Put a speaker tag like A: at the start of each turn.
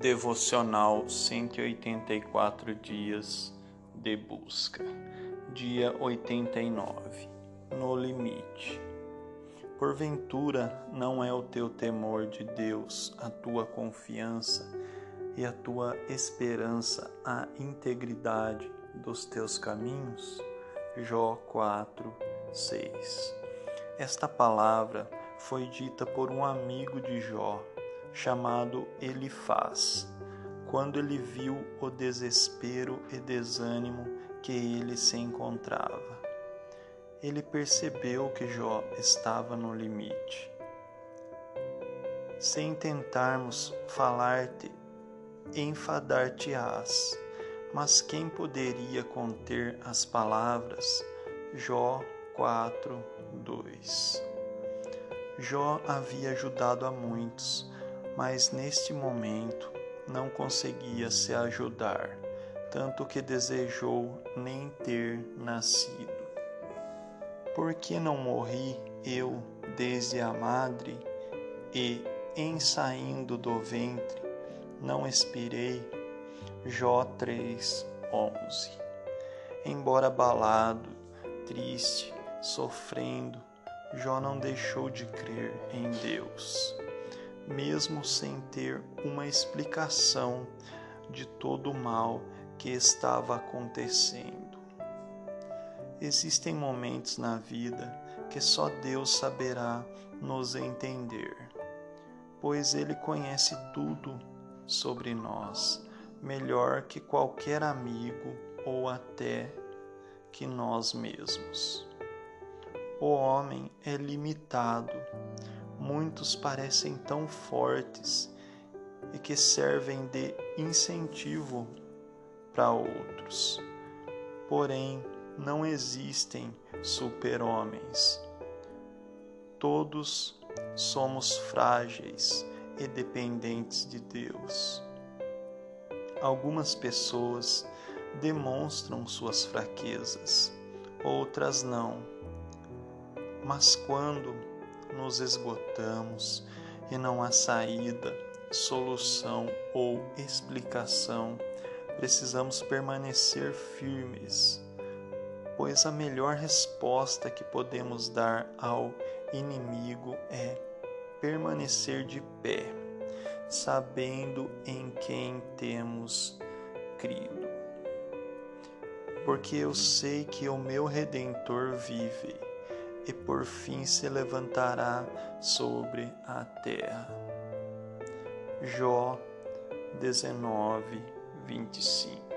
A: Devocional 184 dias de busca. Dia 89. No limite. Porventura não é o teu temor de Deus, a tua confiança e a tua esperança a integridade dos teus caminhos? Jó 4, 6. Esta palavra foi dita por um amigo de Jó, chamado Elifaz, quando ele viu o desespero e desânimo que ele se encontrava. Ele percebeu que Jó estava no limite. Sem tentarmos falar-te, enfadar-te-ás, mas quem poderia conter as palavras? Jó 4, 2 Jó havia ajudado a muitos, mas neste momento não conseguia se ajudar, tanto que desejou nem ter nascido. Por que não morri eu desde a madre e, em saindo do ventre, não expirei? Jó 3:11. Embora abalado, triste, sofrendo, Jó não deixou de crer em Deus, mesmo sem ter uma explicação de todo o mal que estava acontecendo. Existem momentos na vida que só Deus saberá nos entender, pois Ele conhece tudo sobre nós, melhor que qualquer amigo ou até que nós mesmos. O homem é limitado. Muitos parecem tão fortes e que servem de incentivo para outros. Porém, não existem super-homens. Todos somos frágeis e dependentes de Deus. Algumas pessoas demonstram suas fraquezas, outras não mas quando nos esgotamos e não há saída, solução ou explicação, precisamos permanecer firmes, pois a melhor resposta que podemos dar ao inimigo é permanecer de pé, sabendo em quem temos crido. Porque eu sei que o meu redentor vive e por fim se levantará sobre a terra. Jó 19, 25